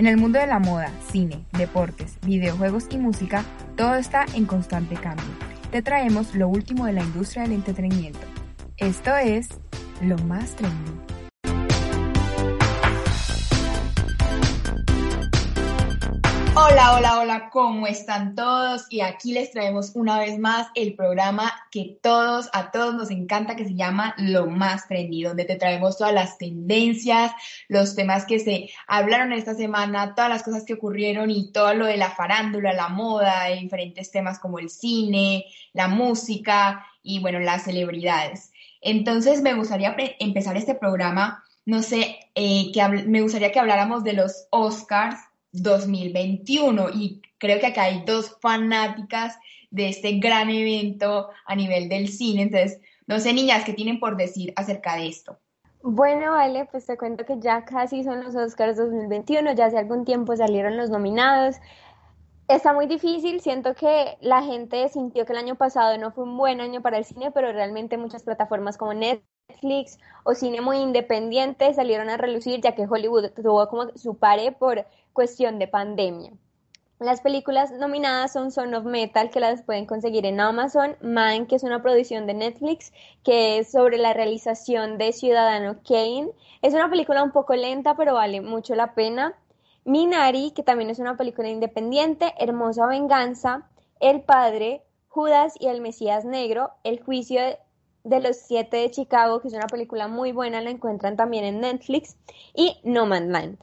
En el mundo de la moda, cine, deportes, videojuegos y música, todo está en constante cambio. Te traemos lo último de la industria del entretenimiento. Esto es lo más trendy. Hola, hola, hola, ¿cómo están todos? Y aquí les traemos una vez más el programa que todos, a todos nos encanta, que se llama Lo Más Trendy, donde te traemos todas las tendencias, los temas que se hablaron esta semana, todas las cosas que ocurrieron y todo lo de la farándula, la moda, diferentes temas como el cine, la música y bueno, las celebridades. Entonces me gustaría empezar este programa, no sé, eh, que me gustaría que habláramos de los Oscars 2021 y creo que acá hay dos fanáticas de este gran evento a nivel del cine. Entonces, no sé, niñas, ¿qué tienen por decir acerca de esto? Bueno, vale, pues te cuento que ya casi son los Oscars 2021, ya hace algún tiempo salieron los nominados. Está muy difícil, siento que la gente sintió que el año pasado no fue un buen año para el cine, pero realmente muchas plataformas como Netflix o cine muy independiente salieron a relucir, ya que Hollywood tuvo como su pare por cuestión de pandemia. Las películas nominadas son Son of Metal, que las pueden conseguir en Amazon, Man, que es una producción de Netflix, que es sobre la realización de Ciudadano Kane. Es una película un poco lenta, pero vale mucho la pena. Minari, que también es una película independiente, Hermosa Venganza, El Padre, Judas y el Mesías Negro, El Juicio de los Siete de Chicago, que es una película muy buena, la encuentran también en Netflix, y No Man Land.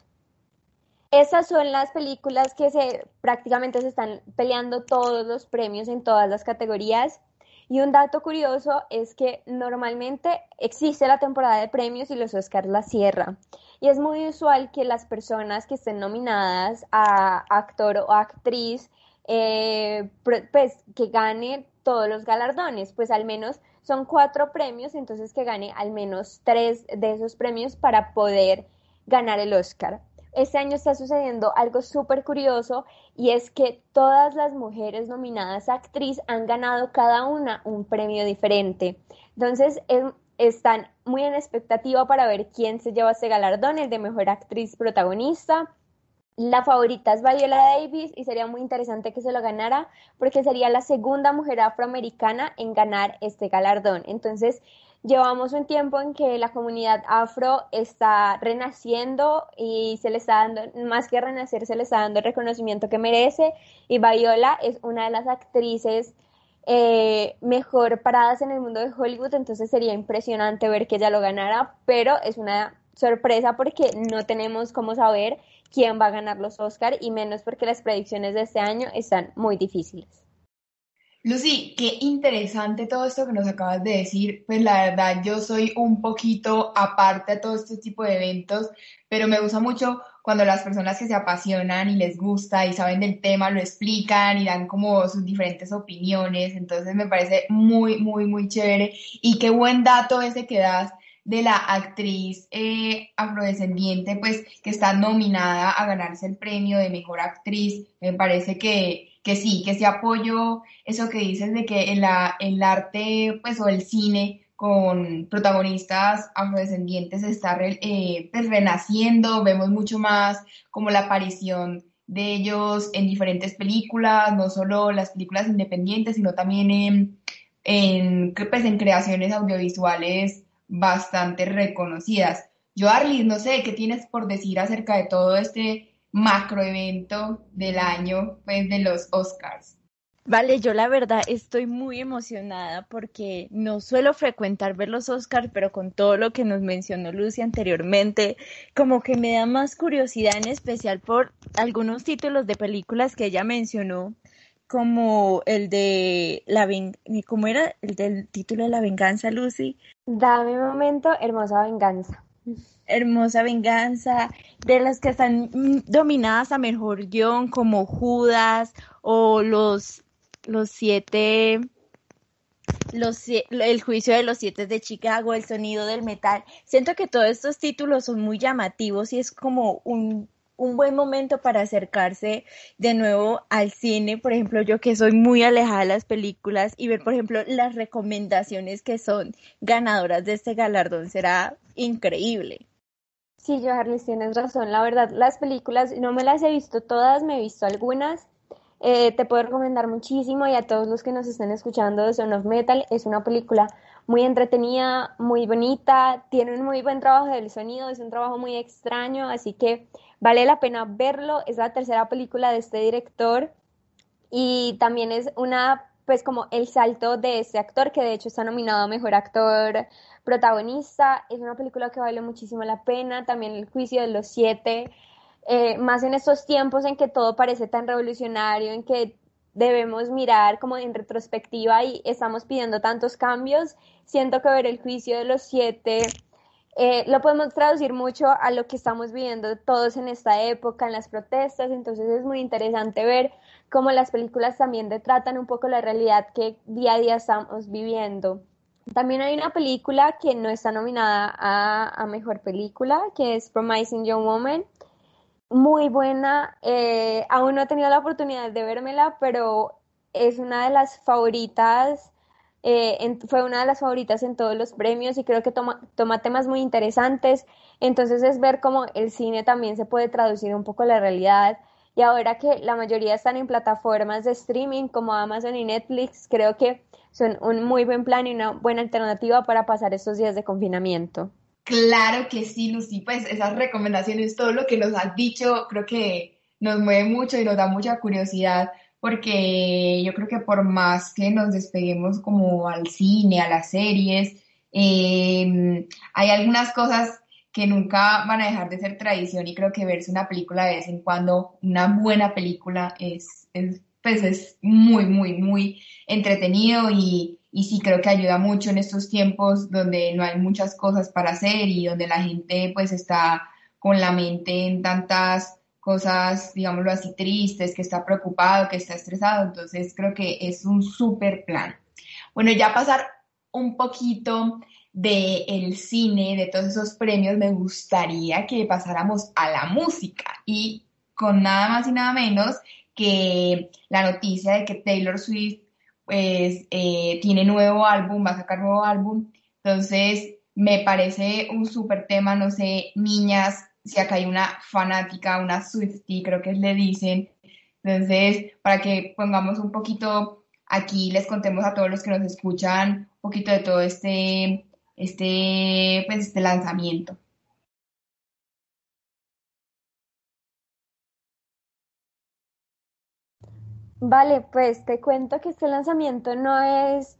Esas son las películas que se prácticamente se están peleando todos los premios en todas las categorías. Y un dato curioso es que normalmente existe la temporada de premios y los Oscars la cierra. Y es muy usual que las personas que estén nominadas a actor o actriz, eh, pues que gane todos los galardones, pues al menos son cuatro premios, entonces que gane al menos tres de esos premios para poder ganar el Oscar este año está sucediendo algo súper curioso y es que todas las mujeres nominadas a actriz han ganado cada una un premio diferente. Entonces, están muy en expectativa para ver quién se lleva este galardón, el de mejor actriz protagonista. La favorita es Viola Davis y sería muy interesante que se lo ganara porque sería la segunda mujer afroamericana en ganar este galardón. Entonces, Llevamos un tiempo en que la comunidad afro está renaciendo y se le está dando, más que renacer, se le está dando el reconocimiento que merece. Y Viola es una de las actrices eh, mejor paradas en el mundo de Hollywood, entonces sería impresionante ver que ella lo ganara, pero es una sorpresa porque no tenemos cómo saber quién va a ganar los Oscar y menos porque las predicciones de este año están muy difíciles. Lucy, qué interesante todo esto que nos acabas de decir. Pues la verdad, yo soy un poquito aparte de todo este tipo de eventos, pero me gusta mucho cuando las personas que se apasionan y les gusta y saben del tema lo explican y dan como sus diferentes opiniones. Entonces me parece muy, muy, muy chévere. Y qué buen dato ese que das de la actriz eh, afrodescendiente, pues que está nominada a ganarse el premio de mejor actriz. Me parece que que sí, que sí apoyo eso que dices de que en la, el arte, pues, o el cine con protagonistas afrodescendientes está eh, pues, renaciendo, vemos mucho más como la aparición de ellos en diferentes películas, no solo las películas independientes, sino también en, en, pues, en creaciones audiovisuales bastante reconocidas. Yo, Arlis, no sé, ¿qué tienes por decir acerca de todo este macroevento del año, pues de los Oscars. Vale, yo la verdad estoy muy emocionada porque no suelo frecuentar ver los Oscars, pero con todo lo que nos mencionó Lucy anteriormente, como que me da más curiosidad en especial por algunos títulos de películas que ella mencionó, como el de la ¿cómo era el del título de la venganza, Lucy? Dame un momento, hermosa venganza. Hermosa Venganza, de las que están mm, dominadas a mejor guion, como Judas o los, los siete, los, el juicio de los siete de Chicago, el sonido del metal. Siento que todos estos títulos son muy llamativos y es como un un buen momento para acercarse de nuevo al cine, por ejemplo, yo que soy muy alejada de las películas y ver, por ejemplo, las recomendaciones que son ganadoras de este galardón será increíble. Sí, Joharlis, tienes razón. La verdad, las películas no me las he visto todas, me he visto algunas. Eh, te puedo recomendar muchísimo y a todos los que nos estén escuchando de Son of Metal. Es una película muy entretenida, muy bonita, tiene un muy buen trabajo del sonido, es un trabajo muy extraño, así que vale la pena verlo. Es la tercera película de este director y también es una, pues como el salto de este actor que de hecho está nominado a Mejor Actor Protagonista. Es una película que vale muchísimo la pena. También El Juicio de los Siete eh, más en estos tiempos en que todo parece tan revolucionario, en que debemos mirar como en retrospectiva y estamos pidiendo tantos cambios, siento que ver el juicio de los siete eh, lo podemos traducir mucho a lo que estamos viviendo todos en esta época, en las protestas, entonces es muy interesante ver cómo las películas también retratan un poco la realidad que día a día estamos viviendo. También hay una película que no está nominada a, a Mejor Película, que es Promising Young Woman muy buena. Eh, aún no he tenido la oportunidad de vérmela, pero es una de las favoritas. Eh, fue una de las favoritas en todos los premios y creo que toma, toma temas muy interesantes. Entonces es ver cómo el cine también se puede traducir un poco a la realidad. Y ahora que la mayoría están en plataformas de streaming como Amazon y Netflix, creo que son un muy buen plan y una buena alternativa para pasar estos días de confinamiento. Claro que sí, Lucy, pues esas recomendaciones, todo lo que nos has dicho, creo que nos mueve mucho y nos da mucha curiosidad, porque yo creo que por más que nos despeguemos como al cine, a las series, em, hay algunas cosas que nunca van a dejar de ser tradición y creo que verse una película de vez en cuando, una buena película, es, es pues es muy, muy, muy entretenido y, y sí creo que ayuda mucho en estos tiempos donde no hay muchas cosas para hacer y donde la gente pues está con la mente en tantas cosas, digámoslo así, tristes, que está preocupado, que está estresado. Entonces creo que es un súper plan. Bueno, ya pasar un poquito del el cine, de todos esos premios, me gustaría que pasáramos a la música y con nada más y nada menos que la noticia de que Taylor Swift pues eh, tiene nuevo álbum, va a sacar nuevo álbum. Entonces, me parece un súper tema, no sé, niñas, si acá hay una fanática, una Swiftie, creo que le dicen. Entonces, para que pongamos un poquito aquí, les contemos a todos los que nos escuchan un poquito de todo este, este, pues, este lanzamiento. Vale, pues te cuento que este lanzamiento no es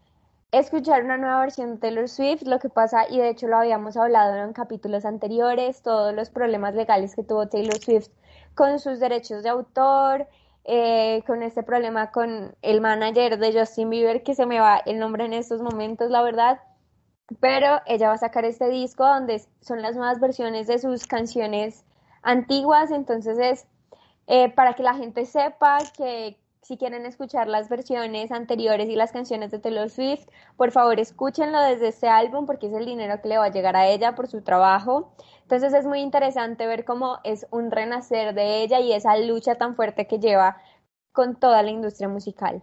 escuchar una nueva versión de Taylor Swift, lo que pasa, y de hecho lo habíamos hablado en capítulos anteriores, todos los problemas legales que tuvo Taylor Swift con sus derechos de autor, eh, con este problema con el manager de Justin Bieber, que se me va el nombre en estos momentos, la verdad, pero ella va a sacar este disco donde son las nuevas versiones de sus canciones antiguas, entonces es eh, para que la gente sepa que si quieren escuchar las versiones anteriores y las canciones de Taylor Swift, por favor escúchenlo desde este álbum porque es el dinero que le va a llegar a ella por su trabajo. Entonces es muy interesante ver cómo es un renacer de ella y esa lucha tan fuerte que lleva con toda la industria musical.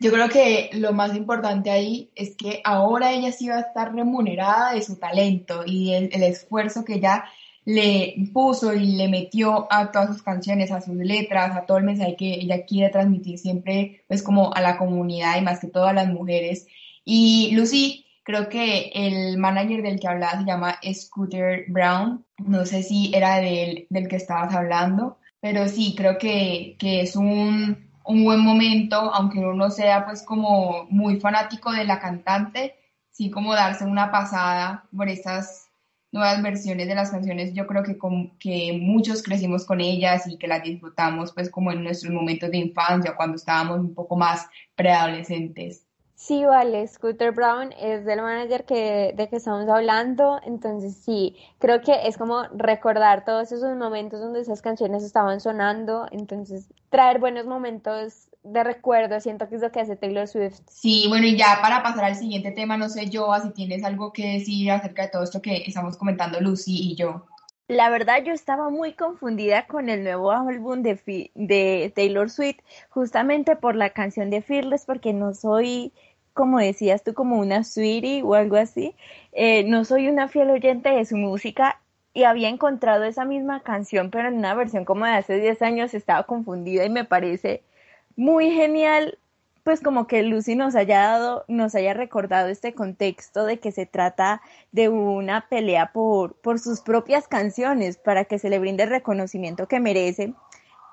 Yo creo que lo más importante ahí es que ahora ella sí va a estar remunerada de su talento y el, el esfuerzo que ella le puso y le metió a todas sus canciones, a sus letras, a todo el mensaje que ella quiere transmitir siempre, pues como a la comunidad y más que todo a las mujeres. Y Lucy, creo que el manager del que hablaba se llama Scooter Brown, no sé si era del, del que estabas hablando, pero sí, creo que, que es un, un buen momento, aunque uno no sea pues como muy fanático de la cantante, sí como darse una pasada por estas nuevas versiones de las canciones, yo creo que, con, que muchos crecimos con ellas y que las disfrutamos pues como en nuestros momentos de infancia, cuando estábamos un poco más preadolescentes. Sí, vale, Scooter Brown es del manager que, de que estamos hablando, entonces sí, creo que es como recordar todos esos momentos donde esas canciones estaban sonando, entonces traer buenos momentos de recuerdo, siento que es lo que hace Taylor Swift. Sí, bueno, y ya para pasar al siguiente tema, no sé, yo, si tienes algo que decir acerca de todo esto que estamos comentando Lucy y yo. La verdad, yo estaba muy confundida con el nuevo álbum de, de Taylor Swift, justamente por la canción de Fearless, porque no soy, como decías tú, como una sweetie o algo así. Eh, no soy una fiel oyente de su música y había encontrado esa misma canción, pero en una versión como de hace 10 años estaba confundida y me parece muy genial pues como que Lucy nos haya dado, nos haya recordado este contexto de que se trata de una pelea por, por sus propias canciones para que se le brinde el reconocimiento que merece.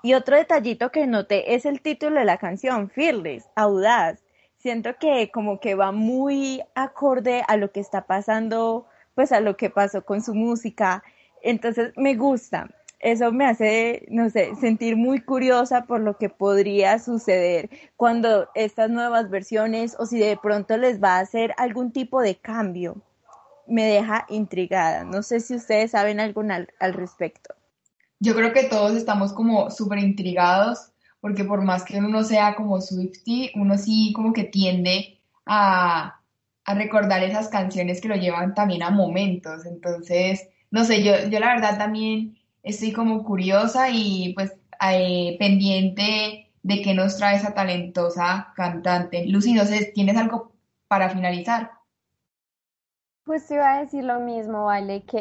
Y otro detallito que noté es el título de la canción, Fearless, audaz. Siento que como que va muy acorde a lo que está pasando, pues a lo que pasó con su música. Entonces me gusta eso me hace, no sé, sentir muy curiosa por lo que podría suceder cuando estas nuevas versiones o si de pronto les va a hacer algún tipo de cambio. Me deja intrigada. No sé si ustedes saben algo al, respecto. Yo creo que todos estamos como súper intrigados porque por más que uno sea como Swifty, uno sí como que tiende a, a recordar esas canciones que lo llevan también a momentos. Entonces, no sé, yo, yo la verdad también estoy como curiosa y pues eh, pendiente de qué nos trae esa talentosa cantante. Lucy, no sé, ¿tienes algo para finalizar? Pues te iba a decir lo mismo, vale, que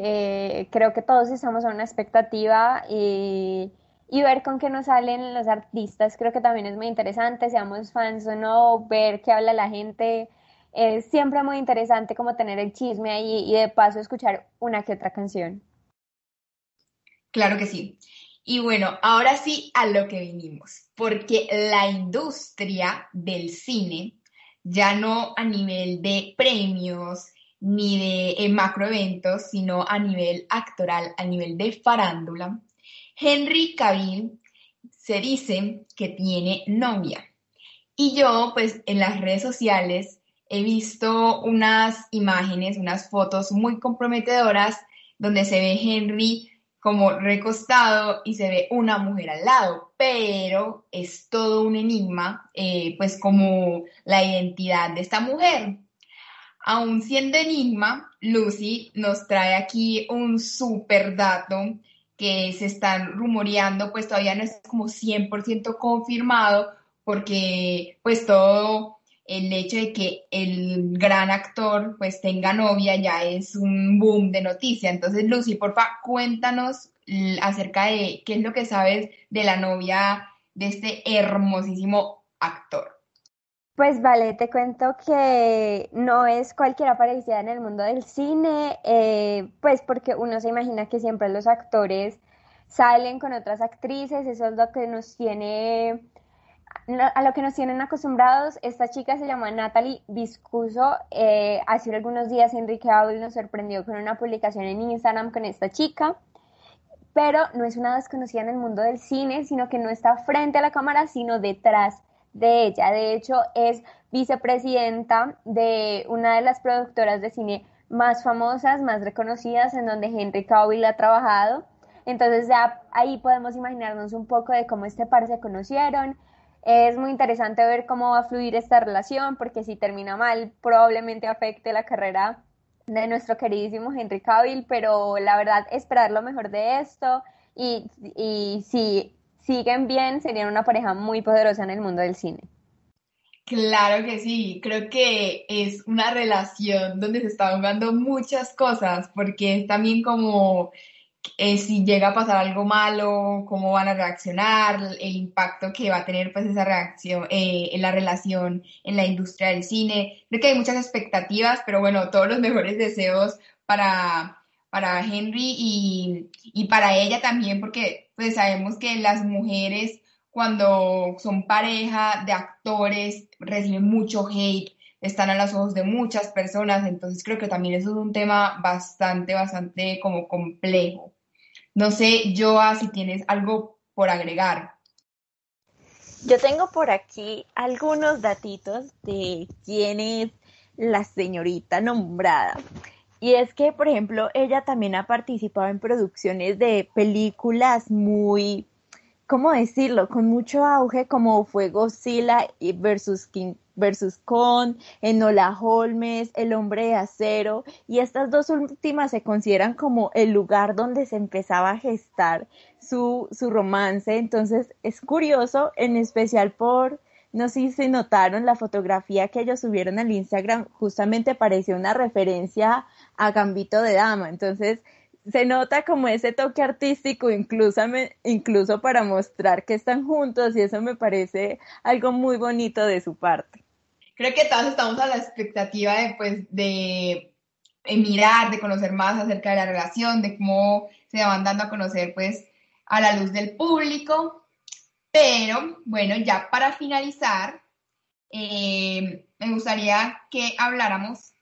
eh, creo que todos estamos a una expectativa y, y, ver con qué nos salen los artistas, creo que también es muy interesante, seamos fans o no, ver qué habla la gente, es siempre muy interesante como tener el chisme ahí y de paso escuchar una que otra canción. Claro que sí. Y bueno, ahora sí a lo que vinimos, porque la industria del cine, ya no a nivel de premios ni de eh, macroeventos, sino a nivel actoral, a nivel de farándula, Henry Cavill se dice que tiene novia. Y yo, pues en las redes sociales he visto unas imágenes, unas fotos muy comprometedoras donde se ve Henry como recostado y se ve una mujer al lado, pero es todo un enigma, eh, pues como la identidad de esta mujer. Aún siendo enigma, Lucy nos trae aquí un super dato que se están rumoreando, pues todavía no es como 100% confirmado, porque pues todo el hecho de que el gran actor pues tenga novia ya es un boom de noticia. Entonces, Lucy, porfa, cuéntanos acerca de qué es lo que sabes de la novia de este hermosísimo actor. Pues vale, te cuento que no es cualquier aparición en el mundo del cine, eh, pues porque uno se imagina que siempre los actores salen con otras actrices, eso es lo que nos tiene a lo que nos tienen acostumbrados, esta chica se llama Natalie Viscuso. Eh, hace algunos días Enrique Abel nos sorprendió con una publicación en Instagram con esta chica, pero no es una desconocida en el mundo del cine, sino que no está frente a la cámara, sino detrás de ella. De hecho, es vicepresidenta de una de las productoras de cine más famosas, más reconocidas, en donde Henry Cavill ha trabajado. Entonces ya ahí podemos imaginarnos un poco de cómo este par se conocieron, es muy interesante ver cómo va a fluir esta relación, porque si termina mal, probablemente afecte la carrera de nuestro queridísimo Henry Cavill, pero la verdad, esperar lo mejor de esto y, y si siguen bien, serían una pareja muy poderosa en el mundo del cine. Claro que sí, creo que es una relación donde se están jugando muchas cosas, porque es también como eh, si llega a pasar algo malo, cómo van a reaccionar, el impacto que va a tener pues esa reacción eh, en la relación en la industria del cine. Creo que hay muchas expectativas, pero bueno, todos los mejores deseos para, para Henry y, y para ella también, porque pues sabemos que las mujeres cuando son pareja de actores reciben mucho hate, están a los ojos de muchas personas, entonces creo que también eso es un tema bastante, bastante como complejo. No sé, Joa, si tienes algo por agregar. Yo tengo por aquí algunos datitos de quién es la señorita nombrada. Y es que, por ejemplo, ella también ha participado en producciones de películas muy, ¿cómo decirlo?, con mucho auge, como fue Godzilla versus King versus Con, Enola Holmes, El Hombre de Acero, y estas dos últimas se consideran como el lugar donde se empezaba a gestar su, su romance. Entonces es curioso, en especial por, no sé si notaron la fotografía que ellos subieron al Instagram, justamente parecía una referencia a Gambito de Dama. Entonces se nota como ese toque artístico incluso, incluso para mostrar que están juntos y eso me parece algo muy bonito de su parte. Creo que todos estamos a la expectativa de, pues, de mirar, de conocer más acerca de la relación, de cómo se van dando a conocer pues a la luz del público. Pero bueno, ya para finalizar, eh, me gustaría que habláramos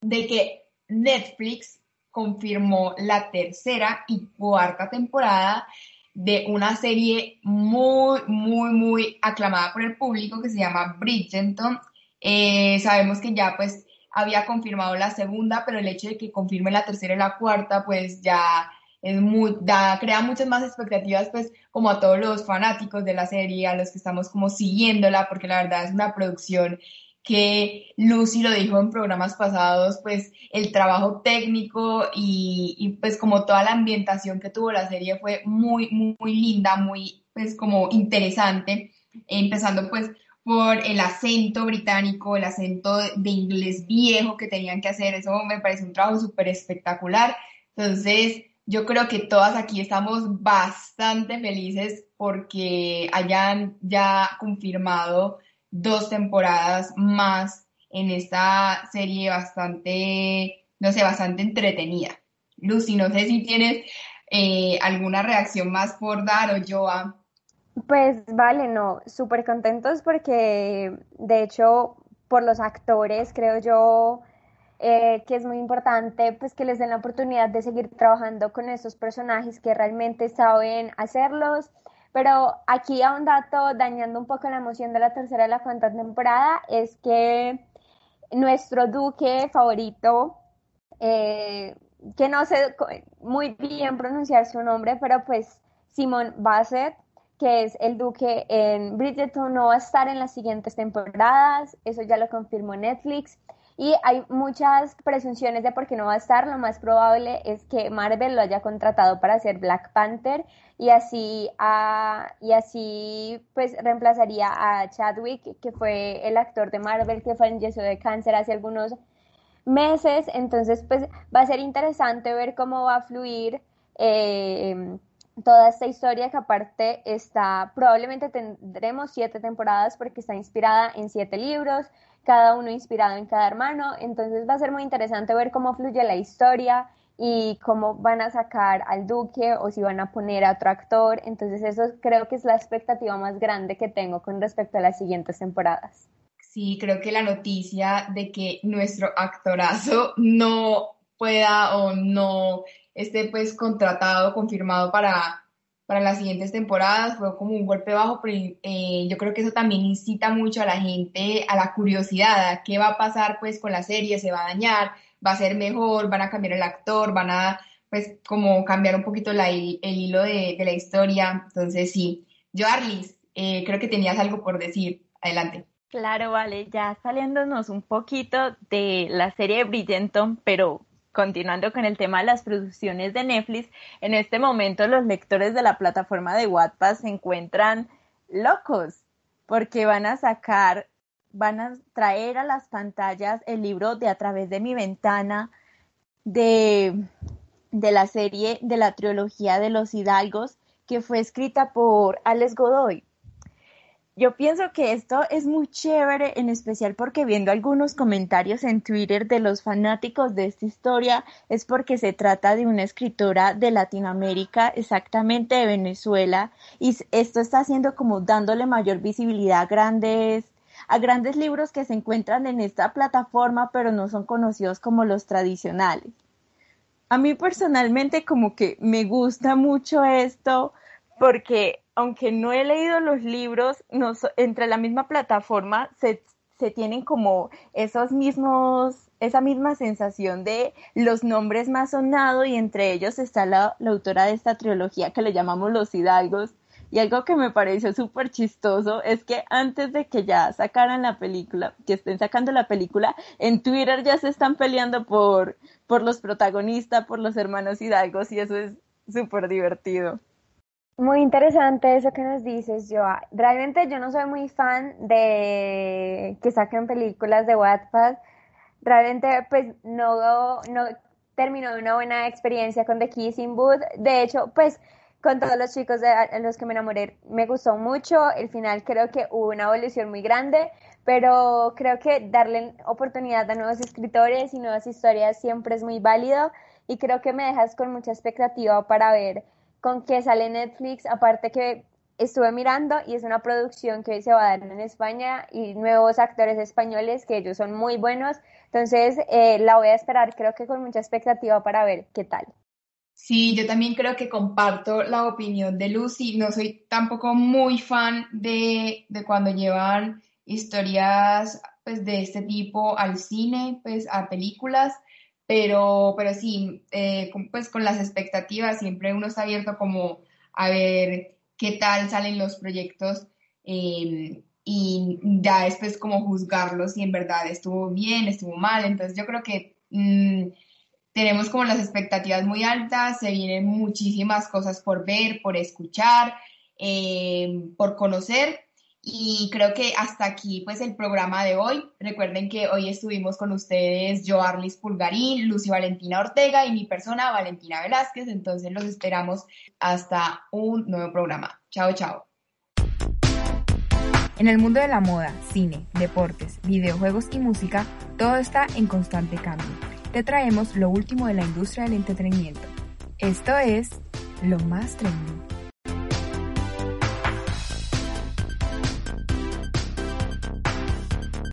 de que Netflix confirmó la tercera y cuarta temporada de una serie muy, muy, muy aclamada por el público que se llama Bridgerton. Eh, sabemos que ya pues había confirmado la segunda, pero el hecho de que confirme la tercera y la cuarta, pues ya es muy, da, crea muchas más expectativas, pues, como a todos los fanáticos de la serie, a los que estamos como siguiéndola, porque la verdad es una producción que Lucy lo dijo en programas pasados, pues el trabajo técnico y, pues como toda la ambientación que tuvo la serie fue muy, muy linda, muy pues como interesante, empezando pues por el acento británico, el acento de inglés viejo que tenían que hacer. Eso me parece un trabajo súper espectacular. Entonces, yo creo que todas aquí estamos bastante felices porque hayan ya confirmado dos temporadas más en esta serie bastante, no sé, bastante entretenida. Lucy, no sé si tienes eh, alguna reacción más por dar o yo a pues vale, no, súper contentos porque de hecho por los actores creo yo eh, que es muy importante pues que les den la oportunidad de seguir trabajando con estos personajes que realmente saben hacerlos. Pero aquí a un dato, dañando un poco la emoción de la tercera y la cuarta temporada, es que nuestro duque favorito, eh, que no sé muy bien pronunciar su nombre, pero pues Simon Bassett, que es el duque en Bridgerton, no va a estar en las siguientes temporadas, eso ya lo confirmó Netflix. Y hay muchas presunciones de por qué no va a estar. Lo más probable es que Marvel lo haya contratado para hacer Black Panther y así, y así pues reemplazaría a Chadwick, que fue el actor de Marvel que falleció de cáncer hace algunos meses. Entonces pues va a ser interesante ver cómo va a fluir. Eh, toda esta historia que aparte está, probablemente tendremos siete temporadas porque está inspirada en siete libros, cada uno inspirado en cada hermano, entonces va a ser muy interesante ver cómo fluye la historia y cómo van a sacar al duque o si van a poner a otro actor, entonces eso creo que es la expectativa más grande que tengo con respecto a las siguientes temporadas. Sí, creo que la noticia de que nuestro actorazo no pueda o no esté pues contratado, confirmado para, para las siguientes temporadas, fue como un golpe bajo, pero eh, yo creo que eso también incita mucho a la gente, a la curiosidad, a qué va a pasar pues con la serie, se va a dañar, va a ser mejor, van a cambiar el actor, van a pues como cambiar un poquito la, el hilo de, la historia, entonces sí. Yo, Arlis, eh, creo que tenías algo por decir, adelante. Claro, vale, ya saliéndonos un poquito de la serie de Bridgerton, pero continuando con el tema de las producciones de Netflix, en este momento los lectores de la plataforma de Wattpad se encuentran locos porque van a sacar, van a traer a las pantallas el libro de A través de mi ventana de, de la serie de la trilogía de los hidalgos que fue escrita por Alex Godoy. Yo pienso que esto es muy chévere, en especial porque viendo algunos comentarios en Twitter de los fanáticos de esta historia, es porque se trata de una escritora de Latinoamérica, exactamente de Venezuela, y esto está haciendo como dándole mayor visibilidad a grandes a grandes libros que se encuentran en esta plataforma, pero no son conocidos como los tradicionales. A mí personalmente como que me gusta mucho esto porque aunque no he leído los libros, entre la misma plataforma se, tienen como esos mismos, esa misma sensación de los nombres más sonados y entre ellos está la, autora de esta trilogía que le llamamos Los Hidalgos. Y algo que me pareció súper chistoso es que antes de que ya sacaran la película, que estén sacando la película, en Twitter ya se están peleando por, por los protagonistas, por los hermanos Hidalgos y eso es súper divertido. Muy interesante eso que nos dices, Joa. Realmente yo no soy muy fan de que saquen películas de Wattpad. Realmente, pues no, no terminó una buena experiencia con The Kissing Booth. De hecho, pues con todos los chicos de los que me enamoré me gustó mucho. El final creo que hubo una evolución muy grande, pero creo que darle oportunidad a nuevos escritores y nuevas historias siempre es muy válido y creo que me dejas con mucha expectativa para ver con qué sale Netflix. Aparte que estuve mirando y es una producción que se va a dar en España y nuevos actores españoles que ellos son muy buenos. Entonces eh, la voy a esperar creo que con mucha expectativa para ver qué tal. Sí, yo también creo que comparto la opinión de Lucy. No soy tampoco muy fan de, cuando llevan historias pues, de este tipo al cine, pues a películas, pero, pero sí, eh, pues con las expectativas siempre uno está abierto como a ver qué tal salen los proyectos em, y ya después como juzgarlos si en verdad estuvo bien, estuvo mal. Entonces yo creo que... Mm, tenemos como las expectativas muy altas, se vienen muchísimas cosas por ver, por escuchar, eh, por conocer. Y creo que hasta aquí pues el programa de hoy. Recuerden que hoy estuvimos con ustedes yo, Arlis Pulgarín, Lucy Valentina Ortega y mi persona Valentina Velázquez. Entonces los esperamos hasta un nuevo programa. Chao, chao. En el mundo de la moda, cine, deportes, videojuegos y música, todo está en constante cambio te traemos lo último de la industria del entretenimiento. Esto es Lo Más Trending.